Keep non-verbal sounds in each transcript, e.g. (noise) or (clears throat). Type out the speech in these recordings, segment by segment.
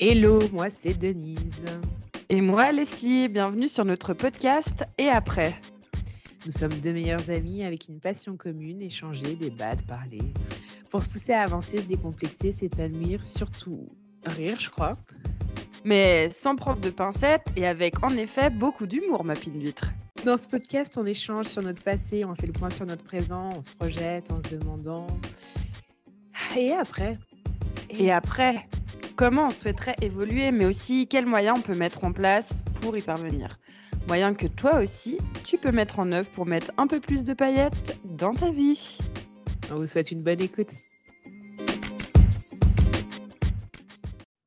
Hello, moi c'est Denise. Et moi Leslie, bienvenue sur notre podcast Et après. Nous sommes deux meilleures amies avec une passion commune, échanger, débattre, parler, pour se pousser à avancer, se décomplexer, s'épanouir, surtout rire, je crois. Mais sans prendre de pincettes et avec en effet beaucoup d'humour, ma pine d'huître. Dans ce podcast, on échange sur notre passé, on fait le point sur notre présent, on se projette en se demandant. Et après? Et après? Comment on souhaiterait évoluer, mais aussi quels moyens on peut mettre en place pour y parvenir Moyens que toi aussi, tu peux mettre en œuvre pour mettre un peu plus de paillettes dans ta vie. On vous souhaite une bonne écoute.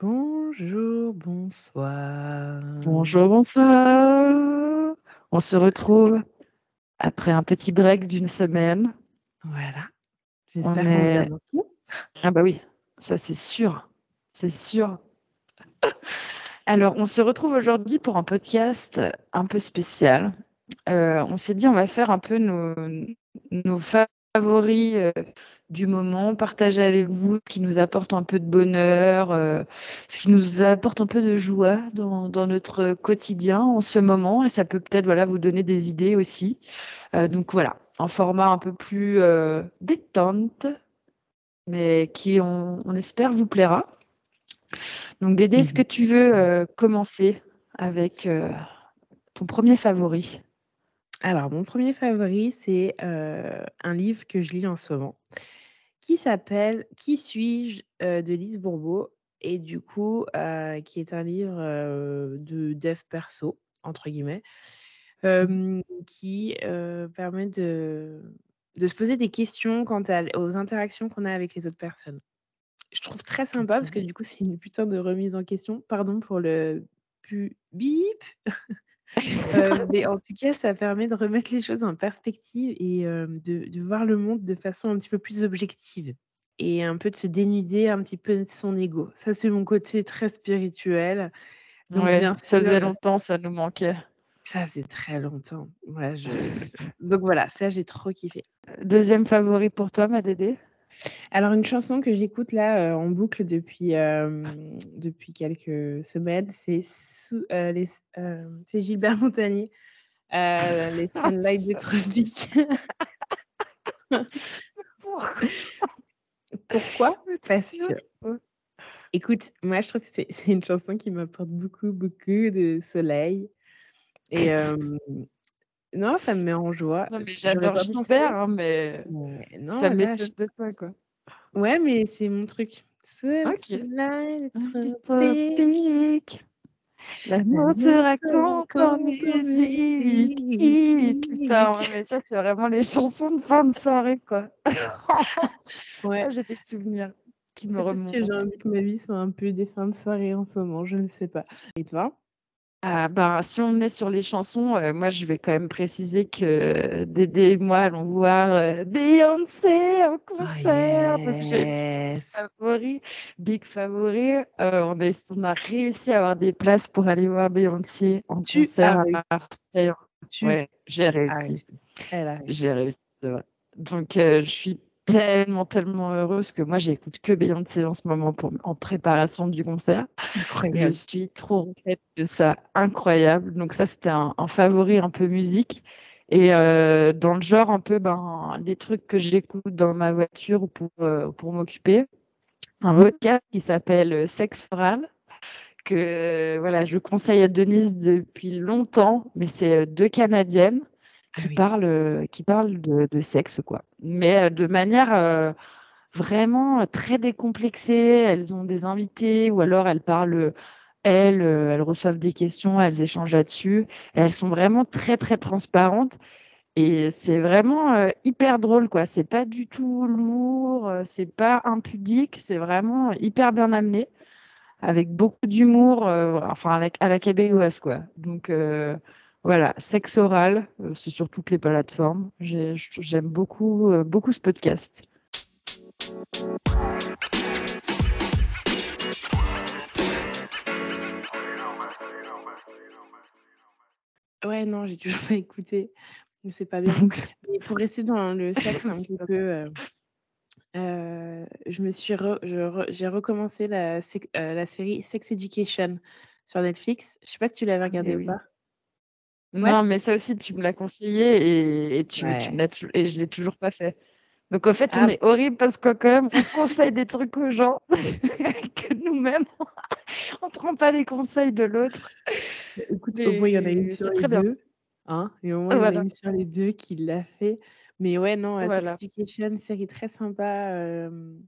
Bonjour, bonsoir. Bonjour, bonsoir. On se retrouve après un petit break d'une semaine. Voilà. J'espère est... Ah bah oui, ça c'est sûr. C'est sûr. Alors, on se retrouve aujourd'hui pour un podcast un peu spécial. Euh, on s'est dit, on va faire un peu nos, favoris euh, du moment, partager avec vous ce qui nous apporte un peu de bonheur, euh, ce qui nous apporte un peu de joie dans, notre quotidien en ce moment. Et ça peut peut-être vous donner des idées aussi. donc voilà, un format un peu plus détente, mais qui, on espère, vous plaira. Donc Dédé, est-ce mmh. que tu veux euh, commencer avec euh, ton premier favori? Alors, mon premier favori, c'est euh, un livre que je lis en ce moment qui s'appelle Qui suis-je de Lise Bourbeau et du coup, qui est un livre de dev perso, entre guillemets, qui permet de, de se poser des questions quant aux interactions qu'on a avec les autres personnes je trouve très sympa parce que du coup, c'est une putain de remise en question. Pardon pour le pu bip. (laughs) Euh, mais en tout cas, ça permet de remettre les choses en perspective et de, de, voir le monde de façon un petit peu plus objective et un peu de se dénuder un petit peu de son ego. Ça, c'est mon côté très spirituel. Donc, ouais, ça faisait longtemps, ça nous manquait. Ça faisait très longtemps. Ouais, je... Donc voilà, ça, j'ai trop kiffé. Deuxième favori pour toi, ma Dédé? Alors une chanson que j'écoute là, en boucle depuis, depuis quelques semaines, c'est c'est Gilbert (laughs) Montagnier, les ah, Sunlight des tropiques. Pourquoi? Parce que écoute, moi je trouve que c'est c'est une chanson qui m'apporte beaucoup, beaucoup de soleil. Et (clears throat) non, ça me met en joie. Non, mais j'adore Gilbert, hein, mais non, ça je... de toi, quoi. Ouais, mais c'est mon truc. Ok. Tropique. L'amour se raconte en musique. Putain, ouais, mais ça, c'est vraiment les chansons de fin de soirée, quoi. (laughs) ouais. J'ai des souvenirs qui me remontent. J'ai envie que ma vie soit un peu des fins de soirée en ce moment, je ne sais pas. Et toi? Ah bah, si on est sur les chansons, euh, moi je vais quand même préciser que Dédé et moi allons voir euh, Beyoncé en oh, concert. Donc j'ai favori, big favori. Euh, on, on a réussi à avoir des places pour aller voir Beyoncé en concert à Marseille. Ouais, j'ai réussi. J'ai réussi, c'est vrai. Donc je suis tellement, tellement heureuse que moi, j'écoute que Beyoncé en ce moment pour, en préparation du concert. Je suis trop refaite de ça, incroyable. Donc ça, c'était un, favori un peu musique. Et euh, dans le genre un peu ben, les trucs que j'écoute dans ma voiture pour, euh, pour m'occuper. Un podcast qui s'appelle euh, Sex Oral, que voilà, je conseille à Denise depuis longtemps, mais c'est deux Canadiennes ah qui, parle, qui parle de, sexe, quoi. Mais de manière vraiment très décomplexée. Elles ont des invités ou alors elles parlent, elles, elles reçoivent des questions, elles échangent là-dessus. Elles sont vraiment très, très transparentes. Et c'est vraiment hyper drôle, quoi. C'est pas du tout lourd, c'est pas impudique, c'est vraiment hyper bien amené, avec beaucoup d'humour, enfin à la, à la québécoise, quoi. Donc, voilà, sexe oral, euh, c'est sur toutes les plateformes. J'aime beaucoup, euh, beaucoup ce podcast. Ouais, non, j'ai toujours pas écouté. Mais c'est pas bien. (laughs) pour rester dans le (laughs) sexe un petit peu, euh, je me suis j'ai recommencé la la série Sex Education sur Netflix. Je sais pas si tu l'avais Ah regardé ou oui. pas? Ouais? Non, mais ça aussi, tu me l'as conseillé et et tu me et je l'ai toujours pas fait. Donc en fait, on Ah est horrible parce que quand même, on conseille des trucs aux gens (laughs) que nous-mêmes, on prend pas les conseils de l'autre. Écoute, au moins il y en a une sur les. 2, hein, et au moins il y en a une sur les 2 qui l'a fait. Mais ouais, non, Sex Voilà. Education, série très sympa, hem,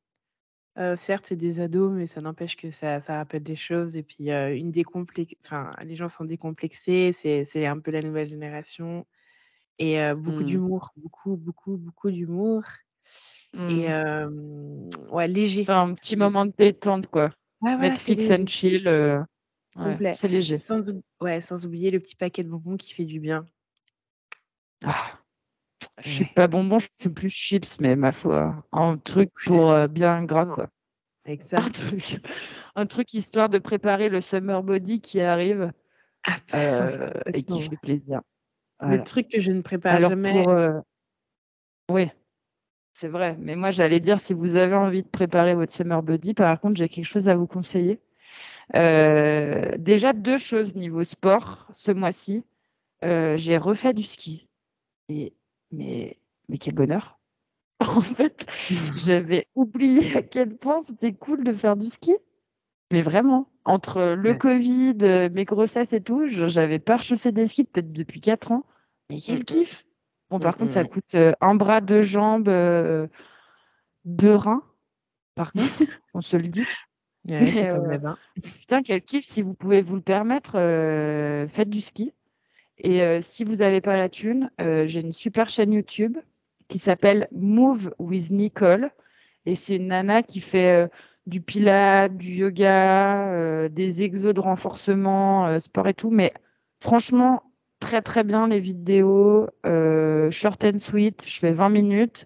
heu, certes, c'est des ados, mais ça n'empêche que ça ça rappelle des choses et puis, heu, une décomplex enfin, les gens sont décomplexés, c'est c'est un peu la nouvelle génération et heu, beaucoup Mmh. d'humour, beaucoup, beaucoup, beaucoup d'humour et Mmh. hem, ouais, léger. C'est un petit moment de détente, quoi. Ouais, voilà, c'est Netflix and léger. chill, heu, ouais, Complet. c'est léger. Sans ouais, sans oublier le petit paquet de bonbons qui fait du bien. Ah! Je suis Ouais. pas bonbon, je suis plus chips, mais ma foi, un truc pour, heu, bien gras, quoi. Avec Un truc un truc histoire de préparer le summer body qui arrive, Ah heu, (laughs) et qui fait plaisir. Le Voilà. truc que je ne prépare Alors jamais pour, heu oui, c'est vrai, mais moi j'allais dire si vous avez envie de préparer votre summer body, par contre, j'ai quelque chose à vous conseiller. Déjà 2 choses niveau sport ce mois-ci, j'ai refait du ski et mais mais quel bonheur! (laughs) En fait, j'avais oublié à quel point c'était cool de faire du ski, mais vraiment. Entre le Ouais. covid, heu, mes grossesses et tout, j'avais pas rechaussé des skis peut-être depuis 4 ans, mais quel kiff! Bon Mmh, par contre ça mh. coûte, heu, 1 bras, 2 jambes, heu, 2 reins, par contre, (laughs) on se le dit. Ouais, Mais comme bains. putain quel kiff si vous pouvez vous le permettre, faites du ski et heu, si vous avez pas la thune, heu, j'ai une super chaîne YouTube qui s'appelle Move with Nicole et c'est une nana qui fait, heu, du pilates, du yoga, des exos de renforcement, sport et tout, mais franchement, très, très bien les vidéos, short and sweet, je fais 20 minutes.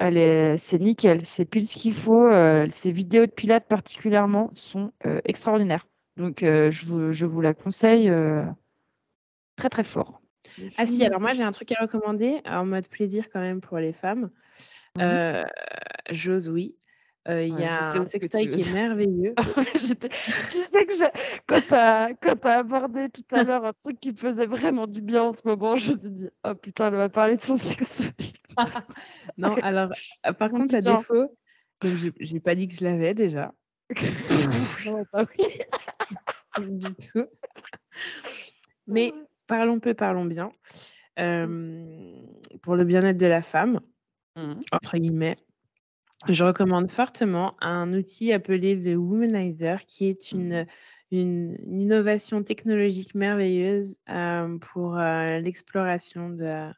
C'est nickel, c'est pile ce qu'il faut, ses vidéos de pilates particulièrement sont, extraordinaires. Donc je vous la conseille, très, très fort. Ah si, alors moi j'ai un truc à recommander, en mode plaisir quand même pour les femmes. Mmh. Heu, j'ose, oui. Heu, il y Ouais, a un sextoy qui est (laughs) merveilleux. (laughs) Tu sais que je quand tu as abordé tout à l'heure un truc qui me faisait vraiment du bien en ce moment, je me suis dit: «Oh putain, elle va parler de son sextoy». (laughs) Non, alors, heu, par contre putain. défaut, j'ai pas dit que je l'avais déjà. Non, bah oui. Du tout. Mais parlons peu, parlons bien. Mmh. Pour le bien-être de la femme, Mmh mh. entre guillemets, je recommande fortement un outil appelé le Womanizer qui est Mmh une une une innovation technologique merveilleuse, pour, l'exploration de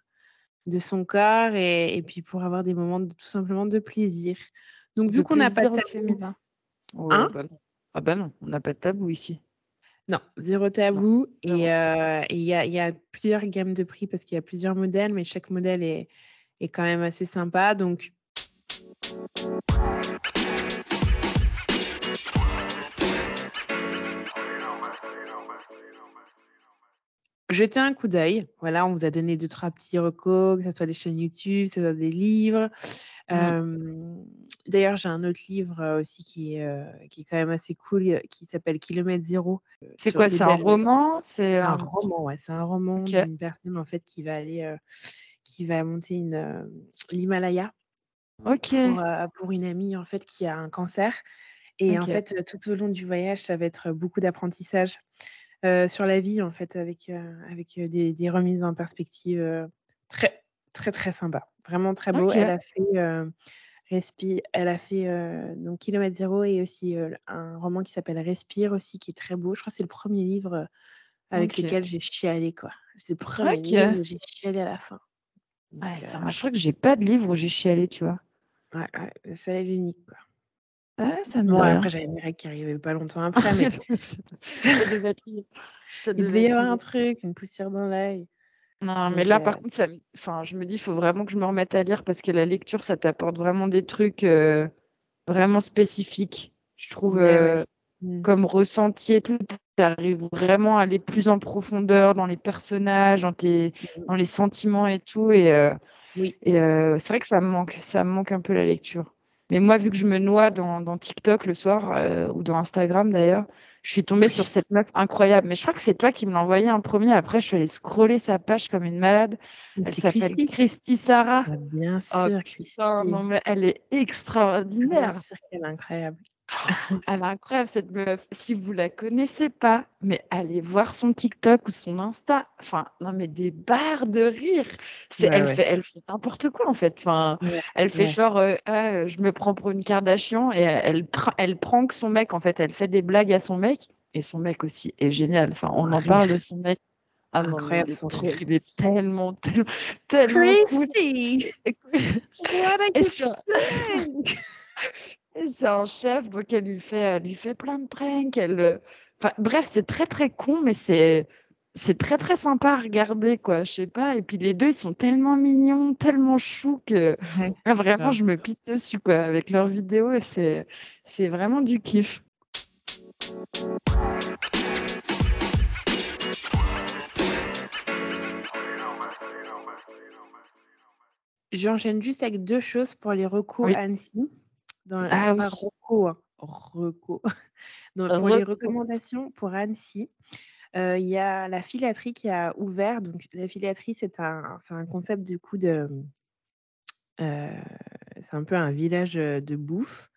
de son corps et et puis pour avoir des moments de tout simplement de plaisir. Donc vu qu'on n'a pas de tabou féminin? hein? Bah. Ah bah non, on n'a pas de tabou ici. Non, 0 Non, tabou et 0. heu et il y a il y a plusieurs gammes de prix parce qu'il y a plusieurs modèles, mais chaque modèle est est quand même assez sympa donc jetez un coup d'œil. Voilà, on vous a donné 2-3 petits recos, que ça soit des chaînes YouTube, que ça soit des livres. Mmh. D'ailleurs, j'ai un autre livre, aussi qui est, qui est quand même assez cool, qui s'appelle Kilomètre Zéro, C'est quoi? C'est un roman? C'est un un roman, ouais, c'est un roman d'une personne, en fait, qui va aller, qui va monter une, l'Himalaya pour, OK. pour une amie, en fait, qui a un cancer et en fait, tout au long du voyage, ça va être beaucoup d'apprentissage, sur la vie, en fait, avec, avec, des des remises en perspective, très, très, très sympa. Vraiment très beau. Elle a fait, Respi elle a fait, heu, donc Kilomètre Zéro et aussi, heu, un roman qui s'appelle Respire aussi, qui est très beau. Je crois que c'est le 1er livre, heu, avec lequel j'ai chialé, quoi. C'est le 1er livre où j'ai chialé à la fin. Donc Ouais, ça, moi, je crois que j'ai pas de livre où j'ai chialé, tu vois? Ouais, seul et l'unique, quoi. Ouais, ça me Bon, après, j'avais mes règles qui arrivaient pas longtemps après, mais. (laughs) Ça devait être. (laughs) Ça Il devait y avoir un truc, une poussière dans l'œil. Non, mais là, heu par contre, ça enfin, je me dis: «Il faut vraiment que je me remette à lire» parce que la lecture, ça t'apporte vraiment des trucs, heu, vraiment spécifiques. Je trouve, ouais. heu, Mmh. comme ressenti et tout, tu arrives vraiment à aller plus en profondeur dans les personnages, dans tes mh. dans les sentiments et tout et heu Oui. Et c'est vrai que ça me manque, ça me manque un peu la lecture. Mais moi, vu que je me noie dans, dans TikTok le soir, ou dans Instagram d'ailleurs, je suis tombée sur cette meuf incroyable. Mais je crois que c'est toi qui me l'as envoyé en premier. Après, je suis allée scroller sa page comme une malade. Elle s'appelle Christy Sarah. Ah, bien oh, sûr, Christy. elle est extraordinaire. Bien sûr qu'elle est incroyable. (laughs) Elle est incroyable cette meuf. Si vous la connaissez pas, mais allez voir son TikTok ou son Insta. Enfin, non mais des barres de rire. C'est, elle, Fait, elle fait n'importe quoi en fait. Enfin, elle fait genre, euh, ah, je me prends pour une Kardashian et elle, elle, prend que son mec en fait. Elle fait des blagues à son mec et son mec aussi est génial. Enfin, on en parle de son mec. Ah incroyable, non, il, est il est tellement, tellement, tellement Christy, (laughs) cool. what saying? (laughs) c'est un chef, donc elle lui fait, elle lui fait plein de pranks. Elle, euh, enfin, bref, c'est très très con, mais c'est c'est très très sympa à regarder, quoi. Je sais pas. Et puis les deux, ils sont tellement mignons, tellement choux que (laughs) vraiment, je me pisse dessus, quoi, avec leurs vidéos. Et c'est c'est vraiment du kiff. J'enchaîne juste avec deux choses pour les recours Annecy. Dans ah oui. Reco, (laughs) hein. Dans, pour les recommandations pour Annecy, il y a la filaterie qui a ouvert. Donc, la filaterie, c'est un, un concept du coup de. c'est un peu un village de bouffe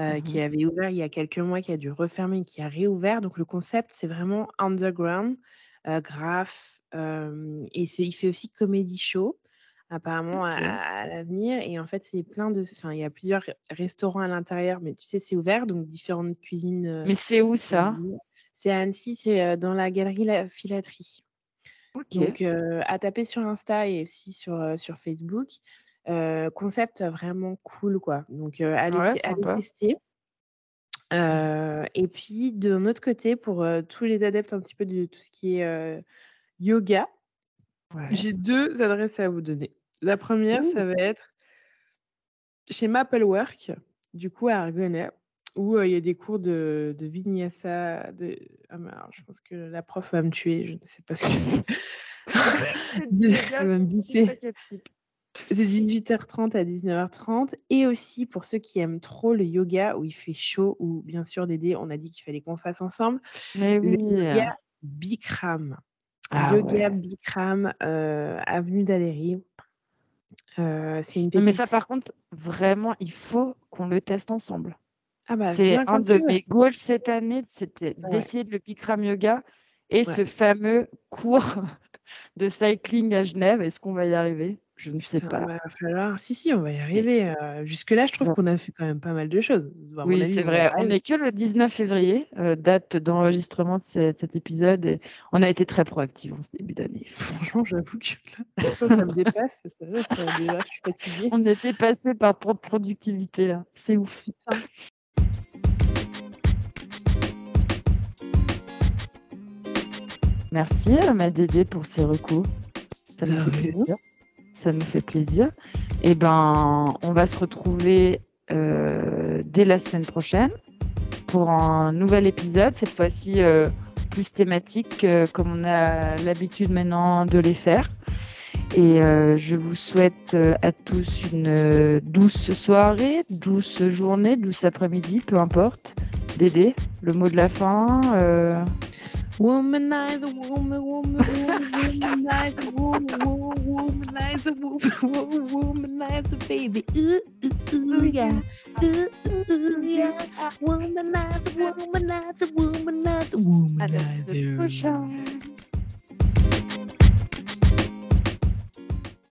mmh qui avait ouvert il y a quelques mois, qui a dû refermer, qui a réouvert. Donc, le concept, c'est vraiment underground, graph, et il fait aussi comédie show apparemment à, l'avenir. Et en fait, c'est plein de. Enfin, il y a plusieurs restaurants à l'intérieur, mais tu sais, c'est ouvert, donc différentes cuisines. Mais c'est où ça? C'est à Annecy, c'est dans la galerie La Filaterie. Donc, à taper sur Insta et aussi sur, sur Facebook. concept vraiment cool, quoi. Donc, allez, tester. et puis, de autre côté, pour tous les adeptes un petit peu de tout ce qui est yoga, j'ai deux adresses à vous donner. La première, ça va être chez Maplework, du coup à Argonnet, où il y a des cours de, de vinyasa. De... Ah, je pense que la prof va me tuer, je ne sais pas ce que c'est. (laughs) Elle va me De 18h30 à 19h30. Et aussi pour ceux qui aiment trop le yoga où il fait chaud, ou bien sûr, Dédé, on a dit qu'il fallait qu'on fasse ensemble. Mais oui. Le yoga Bikram. Ah yoga Bikram, euh, avenue d'Aléry. Euh, c'est une Mais ça, par contre, vraiment, il faut qu'on le teste ensemble. Ah bah, c'est un de mes goals cette année, c'était d'essayer de le Bikram Yoga et ce fameux cours (laughs) de cycling à Genève. Est-ce qu'on va y arriver? Je ne sais pas. Va falloir... Si, si, on va y arriver. Jusque-là, je trouve qu'on a fait quand même pas mal de choses. Oui, c'est vrai. On n'est que le 19 février, date d'enregistrement de cet, épisode. Et on a été très proactifs en ce début d'année. (laughs) Franchement, j'avoue que ça, me dépasse. déjà, je suis fatiguée. On était passé par trop de productivité là. C'est ouf. Merci à ma Dédé pour ses recours. Ça me fait plaisir ça nous fait plaisir. Et eh ben, on va se retrouver euh, dès la semaine prochaine pour un nouvel épisode, cette fois-ci euh, plus thématique, euh, comme on a l'habitude maintenant de les faire. Et je vous souhaite à tous une douce soirée, douce journée, douce après-midi, peu importe. Dédé, le mot de la fin. Womanizer, woman, woman, woman, womanizer, woman, woman, womanizer, woman, womanizer, baby. Ooh, ooh, ooh, yeah. Ooh, ooh, ooh, yeah. Womanizer, womanizer, womanizer, womanizer, for sure.